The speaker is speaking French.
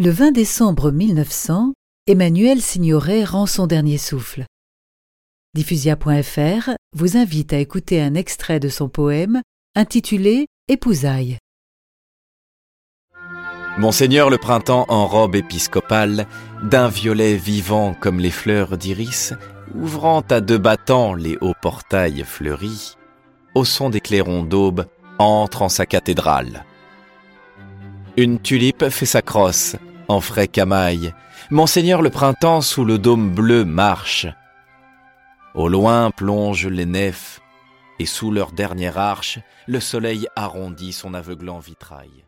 Le 20 décembre 1900, Emmanuel Signoret rend son dernier souffle. Diffusia.fr vous invite à écouter un extrait de son poème intitulé Épousailles. Monseigneur le printemps en robe épiscopale, d'un violet vivant comme les fleurs d'iris, ouvrant à deux battants les hauts portails fleuris, au son des clairons d'aube, entre en sa cathédrale. Une tulipe fait sa crosse, en frais camail. Monseigneur le printemps sous le dôme bleu marche. Au loin plongent les nefs, et sous leur dernière arche, le soleil arrondit son aveuglant vitrail.